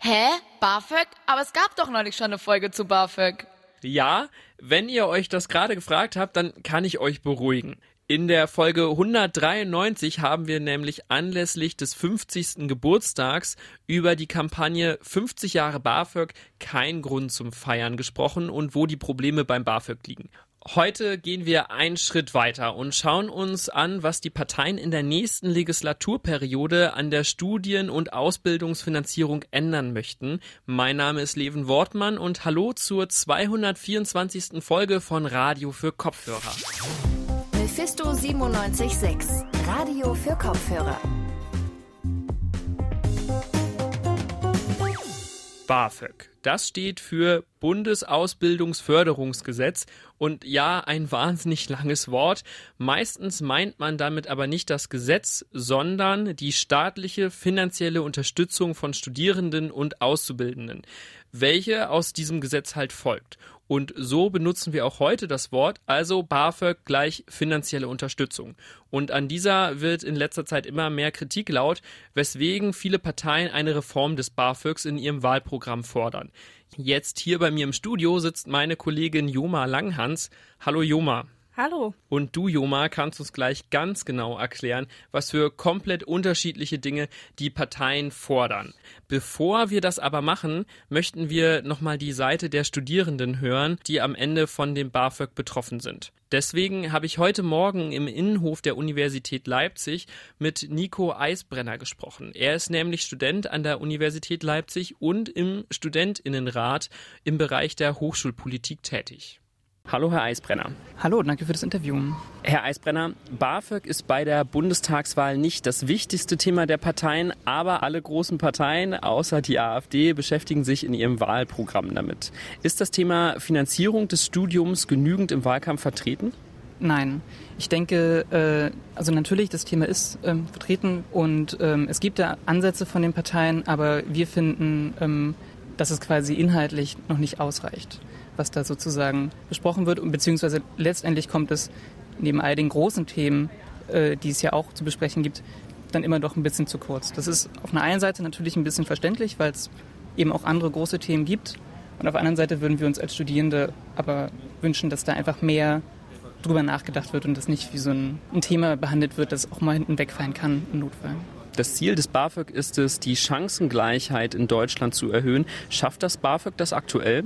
Hä? BAföG? Aber es gab doch neulich schon eine Folge zu BAföG. Ja, wenn ihr euch das gerade gefragt habt, dann kann ich euch beruhigen. In der Folge 193 haben wir nämlich anlässlich des 50. Geburtstags über die Kampagne 50 Jahre BAföG kein Grund zum Feiern gesprochen und wo die Probleme beim BAföG liegen. Heute gehen wir einen Schritt weiter und schauen uns an, was die Parteien in der nächsten Legislaturperiode an der Studien- und Ausbildungsfinanzierung ändern möchten. Mein Name ist Leven Wortmann und hallo zur 224. Folge von Radio für Kopfhörer. Mephisto 976, Radio für Kopfhörer. BAföG. Das steht für Bundesausbildungsförderungsgesetz und ja, ein wahnsinnig langes Wort. Meistens meint man damit aber nicht das Gesetz, sondern die staatliche finanzielle Unterstützung von Studierenden und Auszubildenden, welche aus diesem Gesetz halt folgt. Und so benutzen wir auch heute das Wort, also BAföG gleich finanzielle Unterstützung. Und an dieser wird in letzter Zeit immer mehr Kritik laut, weswegen viele Parteien eine Reform des BAföGs in ihrem Wahlprogramm fordern. Jetzt hier bei mir im Studio sitzt meine Kollegin Joma Langhans. Hallo Joma. Hallo. Und du, Joma, kannst uns gleich ganz genau erklären, was für komplett unterschiedliche Dinge die Parteien fordern. Bevor wir das aber machen, möchten wir nochmal die Seite der Studierenden hören, die am Ende von dem BAföG betroffen sind. Deswegen habe ich heute Morgen im Innenhof der Universität Leipzig mit Nico Eisbrenner gesprochen. Er ist nämlich Student an der Universität Leipzig und im Studentinnenrat im Bereich der Hochschulpolitik tätig. Hallo, Herr Eisbrenner. Hallo, danke für das Interview. Herr Eisbrenner, BAföG ist bei der Bundestagswahl nicht das wichtigste Thema der Parteien, aber alle großen Parteien, außer die AfD, beschäftigen sich in ihrem Wahlprogramm damit. Ist das Thema Finanzierung des Studiums genügend im Wahlkampf vertreten? Nein. Ich denke, äh, also natürlich, das Thema ist ähm, vertreten und ähm, es gibt da Ansätze von den Parteien, aber wir finden, ähm, dass es quasi inhaltlich noch nicht ausreicht was da sozusagen besprochen wird. Und beziehungsweise letztendlich kommt es neben all den großen Themen, äh, die es ja auch zu besprechen gibt, dann immer doch ein bisschen zu kurz. Das ist auf einer einen Seite natürlich ein bisschen verständlich, weil es eben auch andere große Themen gibt. Und auf der anderen Seite würden wir uns als Studierende aber wünschen, dass da einfach mehr drüber nachgedacht wird und das nicht wie so ein, ein Thema behandelt wird, das auch mal hinten wegfallen kann im Notfall. Das Ziel des BAföG ist es, die Chancengleichheit in Deutschland zu erhöhen. Schafft das BAföG das aktuell?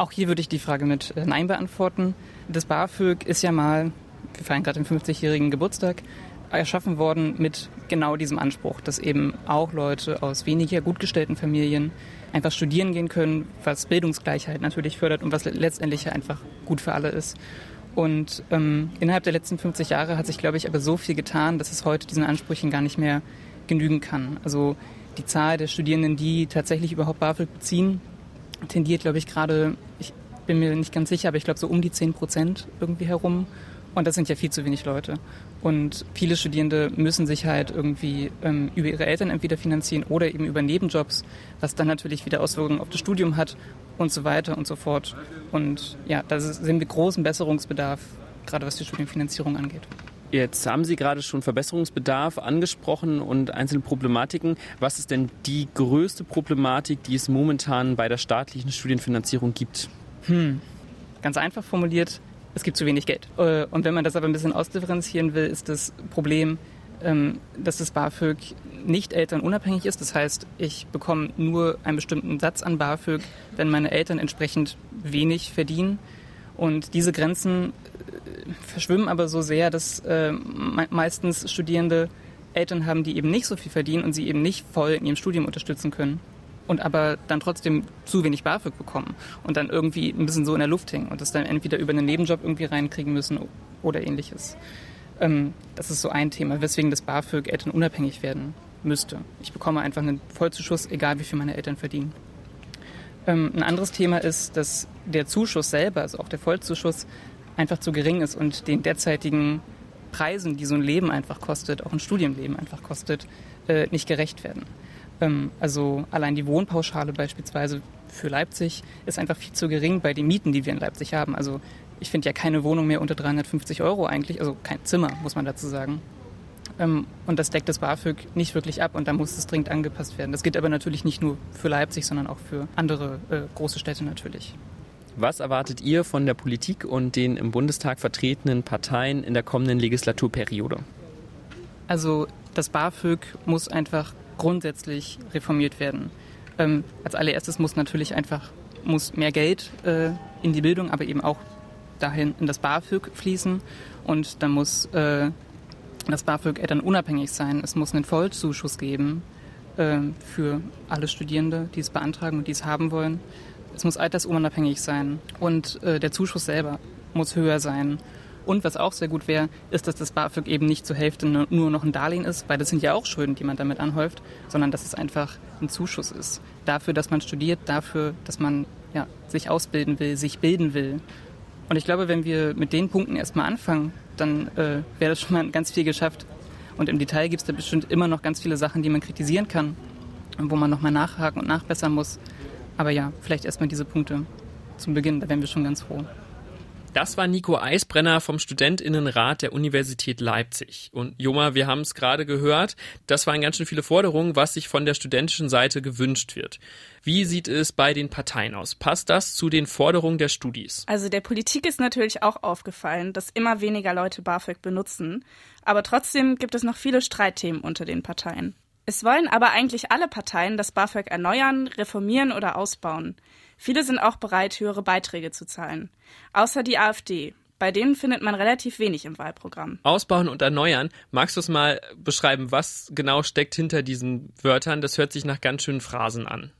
Auch hier würde ich die Frage mit äh, Nein beantworten. Das BAföG ist ja mal, wir feiern gerade den 50-jährigen Geburtstag, erschaffen worden mit genau diesem Anspruch, dass eben auch Leute aus weniger gut gestellten Familien einfach studieren gehen können, was Bildungsgleichheit natürlich fördert und was letztendlich einfach gut für alle ist. Und ähm, innerhalb der letzten 50 Jahre hat sich, glaube ich, aber so viel getan, dass es heute diesen Ansprüchen gar nicht mehr genügen kann. Also die Zahl der Studierenden, die tatsächlich überhaupt BAföG beziehen, tendiert, glaube ich, gerade, ich bin mir nicht ganz sicher, aber ich glaube so um die 10 Prozent irgendwie herum. Und das sind ja viel zu wenig Leute. Und viele Studierende müssen sich halt irgendwie ähm, über ihre Eltern entweder finanzieren oder eben über Nebenjobs, was dann natürlich wieder Auswirkungen auf das Studium hat und so weiter und so fort. Und ja, da sehen wir großen Besserungsbedarf, gerade was die Studienfinanzierung angeht. Jetzt haben Sie gerade schon Verbesserungsbedarf angesprochen und einzelne Problematiken. Was ist denn die größte Problematik, die es momentan bei der staatlichen Studienfinanzierung gibt? Hm. Ganz einfach formuliert, es gibt zu wenig Geld. Äh, und wenn man das aber ein bisschen ausdifferenzieren will, ist das Problem, ähm, dass das BAföG nicht elternunabhängig ist. Das heißt, ich bekomme nur einen bestimmten Satz an BAföG, wenn meine Eltern entsprechend wenig verdienen. Und diese Grenzen verschwimmen aber so sehr, dass äh, meistens Studierende Eltern haben, die eben nicht so viel verdienen und sie eben nicht voll in ihrem Studium unterstützen können und aber dann trotzdem zu wenig BAföG bekommen und dann irgendwie ein bisschen so in der Luft hängen und das dann entweder über einen Nebenjob irgendwie reinkriegen müssen oder ähnliches. Ähm, das ist so ein Thema, weswegen das BAföG Eltern unabhängig werden müsste. Ich bekomme einfach einen Vollzuschuss, egal wie viel meine Eltern verdienen. Ähm, ein anderes Thema ist, dass der Zuschuss selber, also auch der Vollzuschuss, einfach zu gering ist und den derzeitigen Preisen, die so ein Leben einfach kostet, auch ein Studienleben einfach kostet, äh, nicht gerecht werden. Ähm, also allein die Wohnpauschale beispielsweise für Leipzig ist einfach viel zu gering bei den Mieten, die wir in Leipzig haben. Also ich finde ja keine Wohnung mehr unter 350 Euro eigentlich, also kein Zimmer, muss man dazu sagen. Ähm, und das deckt das BAföG nicht wirklich ab und da muss es dringend angepasst werden. Das gilt aber natürlich nicht nur für Leipzig, sondern auch für andere äh, große Städte natürlich. Was erwartet ihr von der Politik und den im Bundestag vertretenen Parteien in der kommenden Legislaturperiode? Also das BAföG muss einfach grundsätzlich reformiert werden. Ähm, als allererstes muss natürlich einfach muss mehr Geld äh, in die Bildung, aber eben auch dahin in das BAföG fließen und dann muss äh, das BAföG unabhängig sein. Es muss einen Vollzuschuss geben äh, für alle Studierende, die es beantragen und die es haben wollen. Es muss altersunabhängig sein und äh, der Zuschuss selber muss höher sein. Und was auch sehr gut wäre, ist, dass das BAföG eben nicht zur Hälfte nur noch ein Darlehen ist, weil das sind ja auch Schulden, die man damit anhäuft, sondern dass es einfach ein Zuschuss ist. Dafür, dass man studiert, dafür, dass man ja, sich ausbilden will, sich bilden will. Und ich glaube, wenn wir mit den Punkten erstmal anfangen, dann äh, wäre das schon mal ganz viel geschafft. Und im Detail gibt es da bestimmt immer noch ganz viele Sachen, die man kritisieren kann und wo man nochmal nachhaken und nachbessern muss. Aber ja, vielleicht erstmal diese Punkte zum Beginn, da wären wir schon ganz froh. Das war Nico Eisbrenner vom Studentinnenrat der Universität Leipzig. Und Joma, wir haben es gerade gehört, das waren ganz schön viele Forderungen, was sich von der studentischen Seite gewünscht wird. Wie sieht es bei den Parteien aus? Passt das zu den Forderungen der Studis? Also der Politik ist natürlich auch aufgefallen, dass immer weniger Leute BAföG benutzen. Aber trotzdem gibt es noch viele Streitthemen unter den Parteien. Es wollen aber eigentlich alle Parteien das BAföG erneuern, reformieren oder ausbauen. Viele sind auch bereit, höhere Beiträge zu zahlen. Außer die AfD. Bei denen findet man relativ wenig im Wahlprogramm. Ausbauen und erneuern. Magst du es mal beschreiben, was genau steckt hinter diesen Wörtern? Das hört sich nach ganz schönen Phrasen an.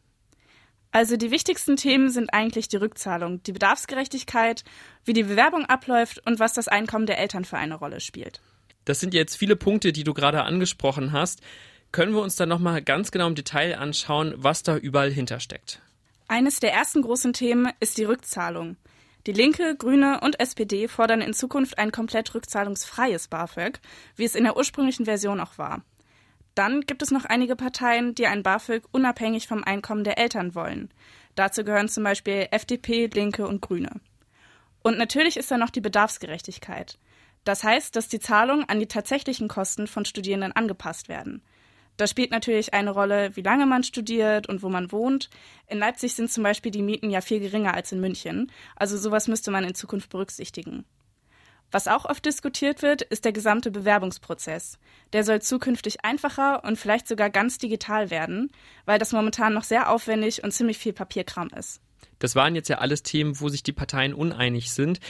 Also die wichtigsten Themen sind eigentlich die Rückzahlung, die Bedarfsgerechtigkeit, wie die Bewerbung abläuft und was das Einkommen der Eltern für eine Rolle spielt. Das sind jetzt viele Punkte, die du gerade angesprochen hast. Können wir uns dann nochmal ganz genau im Detail anschauen, was da überall hintersteckt? Eines der ersten großen Themen ist die Rückzahlung. Die Linke, Grüne und SPD fordern in Zukunft ein komplett rückzahlungsfreies BAföG, wie es in der ursprünglichen Version auch war. Dann gibt es noch einige Parteien, die ein BAföG unabhängig vom Einkommen der Eltern wollen. Dazu gehören zum Beispiel FDP, Linke und Grüne. Und natürlich ist da noch die Bedarfsgerechtigkeit. Das heißt, dass die Zahlungen an die tatsächlichen Kosten von Studierenden angepasst werden. Da spielt natürlich eine Rolle, wie lange man studiert und wo man wohnt. In Leipzig sind zum Beispiel die Mieten ja viel geringer als in München. Also sowas müsste man in Zukunft berücksichtigen. Was auch oft diskutiert wird, ist der gesamte Bewerbungsprozess. Der soll zukünftig einfacher und vielleicht sogar ganz digital werden, weil das momentan noch sehr aufwendig und ziemlich viel Papierkram ist. Das waren jetzt ja alles Themen, wo sich die Parteien uneinig sind.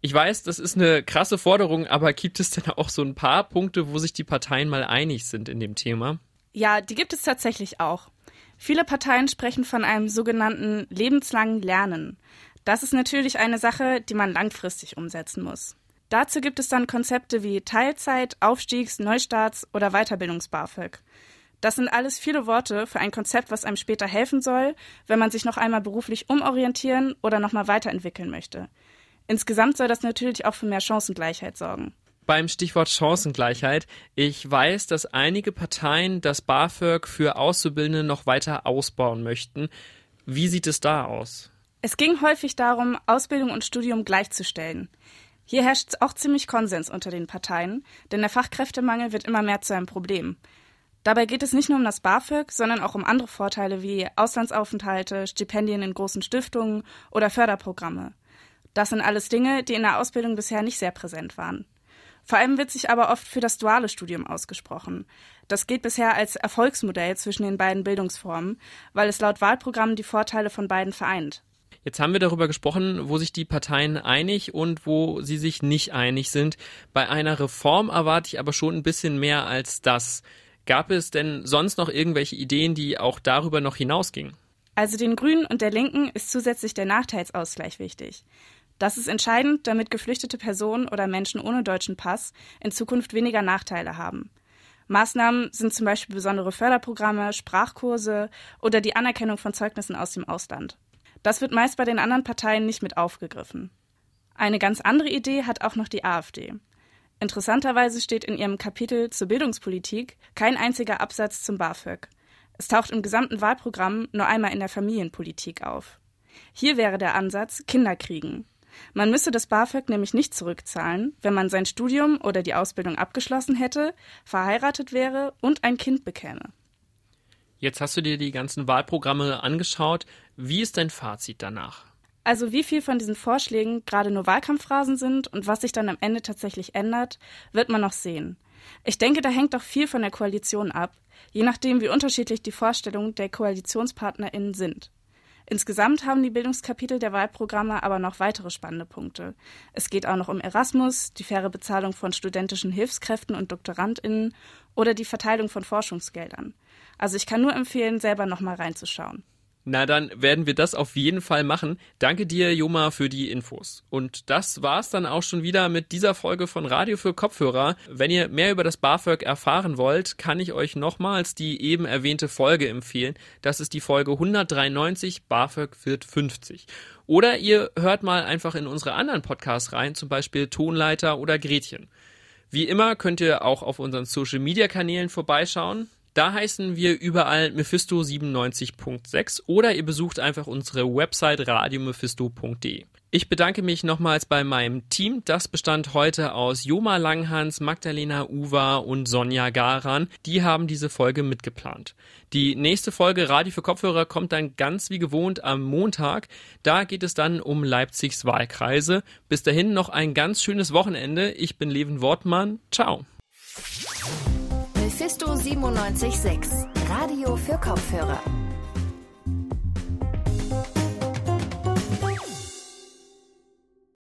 Ich weiß, das ist eine krasse Forderung, aber gibt es denn auch so ein paar Punkte, wo sich die Parteien mal einig sind in dem Thema? Ja, die gibt es tatsächlich auch. Viele Parteien sprechen von einem sogenannten lebenslangen Lernen. Das ist natürlich eine Sache, die man langfristig umsetzen muss. Dazu gibt es dann Konzepte wie Teilzeit, Aufstiegs-, Neustarts- oder Weiterbildungs-BAföG. Das sind alles viele Worte für ein Konzept, was einem später helfen soll, wenn man sich noch einmal beruflich umorientieren oder nochmal weiterentwickeln möchte. Insgesamt soll das natürlich auch für mehr Chancengleichheit sorgen. Beim Stichwort Chancengleichheit. Ich weiß, dass einige Parteien das BAföG für Auszubildende noch weiter ausbauen möchten. Wie sieht es da aus? Es ging häufig darum, Ausbildung und Studium gleichzustellen. Hier herrscht auch ziemlich Konsens unter den Parteien, denn der Fachkräftemangel wird immer mehr zu einem Problem. Dabei geht es nicht nur um das BAföG, sondern auch um andere Vorteile wie Auslandsaufenthalte, Stipendien in großen Stiftungen oder Förderprogramme. Das sind alles Dinge, die in der Ausbildung bisher nicht sehr präsent waren. Vor allem wird sich aber oft für das duale Studium ausgesprochen. Das geht bisher als Erfolgsmodell zwischen den beiden Bildungsformen, weil es laut Wahlprogramm die Vorteile von beiden vereint. Jetzt haben wir darüber gesprochen, wo sich die Parteien einig und wo sie sich nicht einig sind. Bei einer Reform erwarte ich aber schon ein bisschen mehr als das. Gab es denn sonst noch irgendwelche Ideen, die auch darüber noch hinausgingen? Also den Grünen und der Linken ist zusätzlich der Nachteilsausgleich wichtig. Das ist entscheidend, damit geflüchtete Personen oder Menschen ohne deutschen Pass in Zukunft weniger Nachteile haben. Maßnahmen sind zum Beispiel besondere Förderprogramme, Sprachkurse oder die Anerkennung von Zeugnissen aus dem Ausland. Das wird meist bei den anderen Parteien nicht mit aufgegriffen. Eine ganz andere Idee hat auch noch die AfD. Interessanterweise steht in ihrem Kapitel zur Bildungspolitik kein einziger Absatz zum BAföG. Es taucht im gesamten Wahlprogramm nur einmal in der Familienpolitik auf. Hier wäre der Ansatz Kinderkriegen. Man müsse das BAföG nämlich nicht zurückzahlen, wenn man sein Studium oder die Ausbildung abgeschlossen hätte, verheiratet wäre und ein Kind bekäme. Jetzt hast du dir die ganzen Wahlprogramme angeschaut. Wie ist dein Fazit danach? Also wie viel von diesen Vorschlägen gerade nur Wahlkampfphrasen sind und was sich dann am Ende tatsächlich ändert, wird man noch sehen. Ich denke, da hängt auch viel von der Koalition ab, je nachdem, wie unterschiedlich die Vorstellungen der KoalitionspartnerInnen sind. Insgesamt haben die Bildungskapitel der Wahlprogramme aber noch weitere spannende Punkte. Es geht auch noch um Erasmus, die faire Bezahlung von studentischen Hilfskräften und DoktorandInnen oder die Verteilung von Forschungsgeldern. Also ich kann nur empfehlen, selber nochmal reinzuschauen. Na, dann werden wir das auf jeden Fall machen. Danke dir, Joma, für die Infos. Und das war's dann auch schon wieder mit dieser Folge von Radio für Kopfhörer. Wenn ihr mehr über das BAföG erfahren wollt, kann ich euch nochmals die eben erwähnte Folge empfehlen. Das ist die Folge 193, BAföG wird 50. Oder ihr hört mal einfach in unsere anderen Podcasts rein, zum Beispiel Tonleiter oder Gretchen. Wie immer könnt ihr auch auf unseren Social Media Kanälen vorbeischauen. Da heißen wir überall Mephisto 97.6 oder ihr besucht einfach unsere Website radiomephisto.de. Ich bedanke mich nochmals bei meinem Team. Das bestand heute aus Joma Langhans, Magdalena Uwa und Sonja Garan. Die haben diese Folge mitgeplant. Die nächste Folge Radio für Kopfhörer kommt dann ganz wie gewohnt am Montag. Da geht es dann um Leipzigs Wahlkreise. Bis dahin noch ein ganz schönes Wochenende. Ich bin Levin Wortmann. Ciao. Mephisto 976, Radio für Kopfhörer.